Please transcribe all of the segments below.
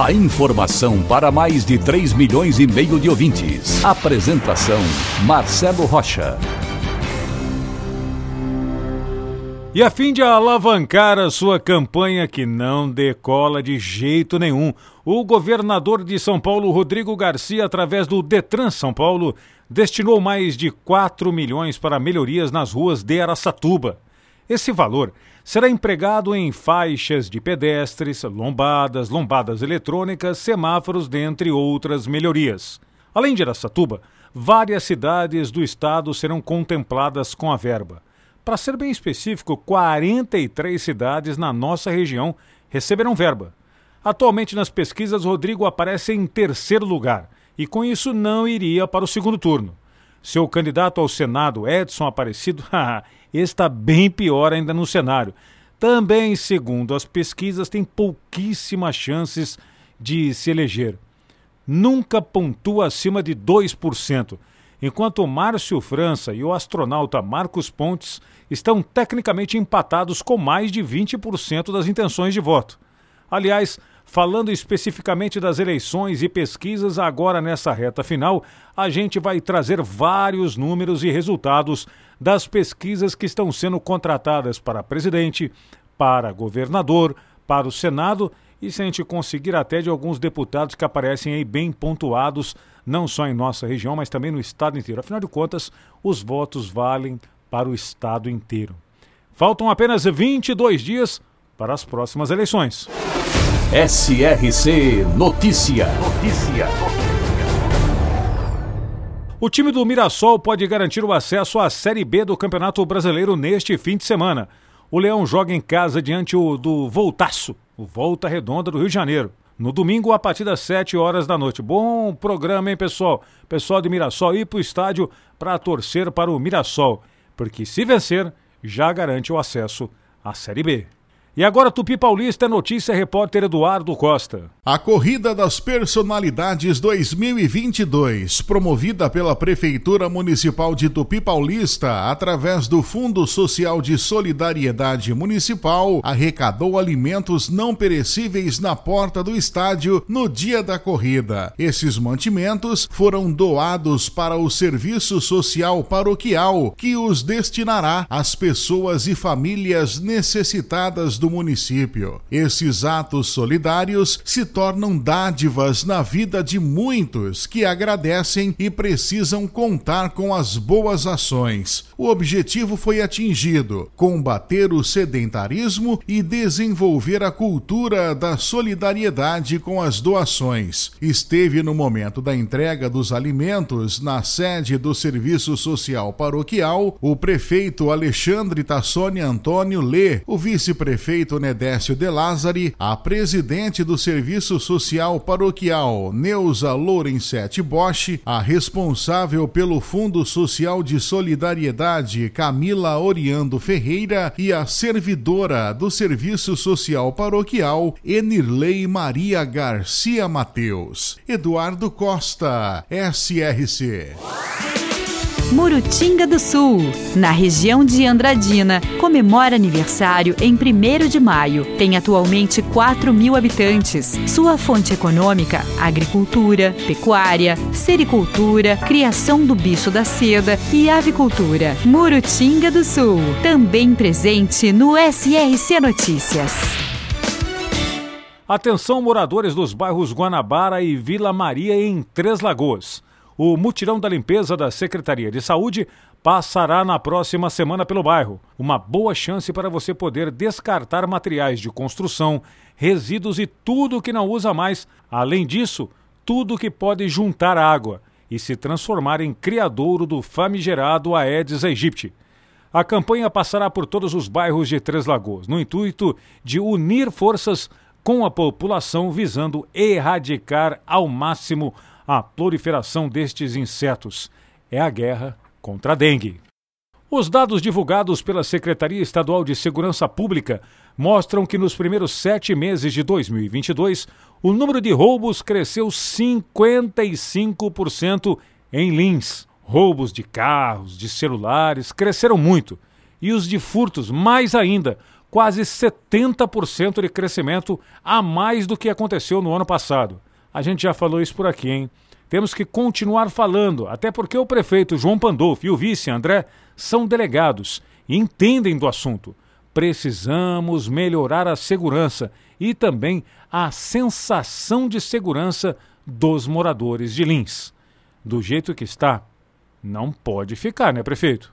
A informação para mais de 3 milhões e meio de ouvintes. Apresentação Marcelo Rocha. E a fim de alavancar a sua campanha que não decola de jeito nenhum, o governador de São Paulo, Rodrigo Garcia, através do Detran São Paulo, destinou mais de 4 milhões para melhorias nas ruas de Araçatuba. Esse valor será empregado em faixas de pedestres, lombadas, lombadas eletrônicas, semáforos, dentre outras melhorias. Além de Araçatuba, várias cidades do estado serão contempladas com a verba. Para ser bem específico, 43 cidades na nossa região receberão verba. Atualmente nas pesquisas, Rodrigo aparece em terceiro lugar e com isso não iria para o segundo turno. Seu candidato ao Senado, Edson Aparecido, está bem pior ainda no cenário. Também, segundo as pesquisas, tem pouquíssimas chances de se eleger. Nunca pontua acima de 2%, enquanto Márcio França e o astronauta Marcos Pontes estão tecnicamente empatados com mais de 20% das intenções de voto. Aliás, Falando especificamente das eleições e pesquisas, agora nessa reta final, a gente vai trazer vários números e resultados das pesquisas que estão sendo contratadas para presidente, para governador, para o Senado e se a gente conseguir até de alguns deputados que aparecem aí bem pontuados, não só em nossa região, mas também no estado inteiro. Afinal de contas, os votos valem para o estado inteiro. Faltam apenas 22 dias para as próximas eleições. SRC Notícia. Notícia. O time do Mirassol pode garantir o acesso à Série B do Campeonato Brasileiro neste fim de semana. O Leão joga em casa diante do Voltaço, o Volta Redonda do Rio de Janeiro. No domingo, a partir das 7 horas da noite. Bom programa, hein, pessoal? Pessoal de Mirassol, ir para o estádio para torcer para o Mirassol. Porque se vencer, já garante o acesso à Série B. E agora Tupi Paulista, notícia repórter Eduardo Costa. A Corrida das Personalidades 2022, promovida pela Prefeitura Municipal de Tupi Paulista através do Fundo Social de Solidariedade Municipal, arrecadou alimentos não perecíveis na porta do estádio no dia da corrida. Esses mantimentos foram doados para o Serviço Social Paroquial, que os destinará às pessoas e famílias necessitadas do município. Esses atos solidários se tornam dádivas na vida de muitos que agradecem e precisam contar com as boas ações. O objetivo foi atingido: combater o sedentarismo e desenvolver a cultura da solidariedade com as doações. Esteve no momento da entrega dos alimentos na sede do Serviço Social Paroquial o prefeito Alexandre Tassoni Antônio Lê, o vice-prefeito prefeito Nedécio De Lázari, a presidente do Serviço Social Paroquial, Neuza Lourencetti Bosch, a responsável pelo Fundo Social de Solidariedade, Camila Oriando Ferreira, e a servidora do Serviço Social Paroquial, Enirlei Maria Garcia Mateus. Eduardo Costa, SRC. Murutinga do Sul, na região de Andradina, comemora aniversário em 1 de maio. Tem atualmente 4 mil habitantes. Sua fonte econômica: agricultura, pecuária, sericultura, criação do bicho da seda e avicultura. Murutinga do Sul, também presente no SRC Notícias. Atenção, moradores dos bairros Guanabara e Vila Maria em Três Lagoas o mutirão da limpeza da Secretaria de Saúde passará na próxima semana pelo bairro. Uma boa chance para você poder descartar materiais de construção, resíduos e tudo que não usa mais. Além disso, tudo que pode juntar água e se transformar em criadouro do famigerado Aedes aegypti. A campanha passará por todos os bairros de Três Lagoas, no intuito de unir forças com a população visando erradicar ao máximo a proliferação destes insetos. É a guerra contra a dengue. Os dados divulgados pela Secretaria Estadual de Segurança Pública mostram que nos primeiros sete meses de 2022, o número de roubos cresceu 55% em Lins. Roubos de carros, de celulares cresceram muito. E os de furtos, mais ainda, quase 70% de crescimento a mais do que aconteceu no ano passado. A gente já falou isso por aqui, hein? Temos que continuar falando, até porque o prefeito João Pandolfo e o vice André são delegados e entendem do assunto. Precisamos melhorar a segurança e também a sensação de segurança dos moradores de Lins. Do jeito que está, não pode ficar, né, prefeito?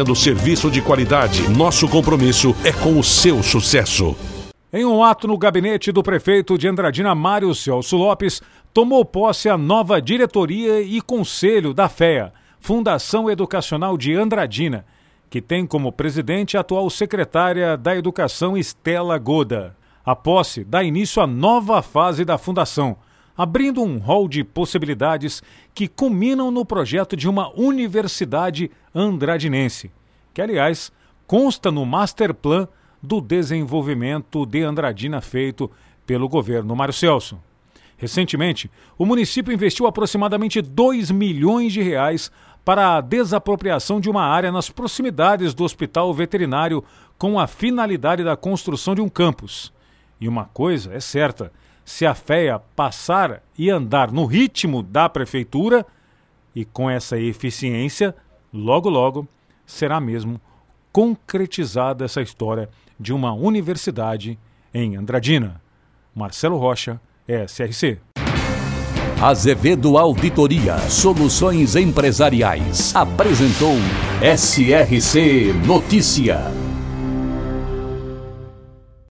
oferecendo serviço de qualidade. Nosso compromisso é com o seu sucesso. Em um ato no gabinete do prefeito de Andradina, Mário Celso Lopes, tomou posse a nova diretoria e conselho da FEA, Fundação Educacional de Andradina, que tem como presidente a atual secretária da Educação Estela Goda. A posse dá início à nova fase da fundação, abrindo um rol de possibilidades que culminam no projeto de uma universidade andradinense, que, aliás, consta no Master Plan do Desenvolvimento de Andradina feito pelo governo Mário Celso. Recentemente, o município investiu aproximadamente 2 milhões de reais para a desapropriação de uma área nas proximidades do hospital veterinário com a finalidade da construção de um campus. E uma coisa é certa: se a FEA passar e andar no ritmo da prefeitura e com essa eficiência, logo logo será mesmo concretizada essa história de uma universidade em Andradina. Marcelo Rocha, SRC. Azevedo Auditoria Soluções Empresariais apresentou SRC Notícia.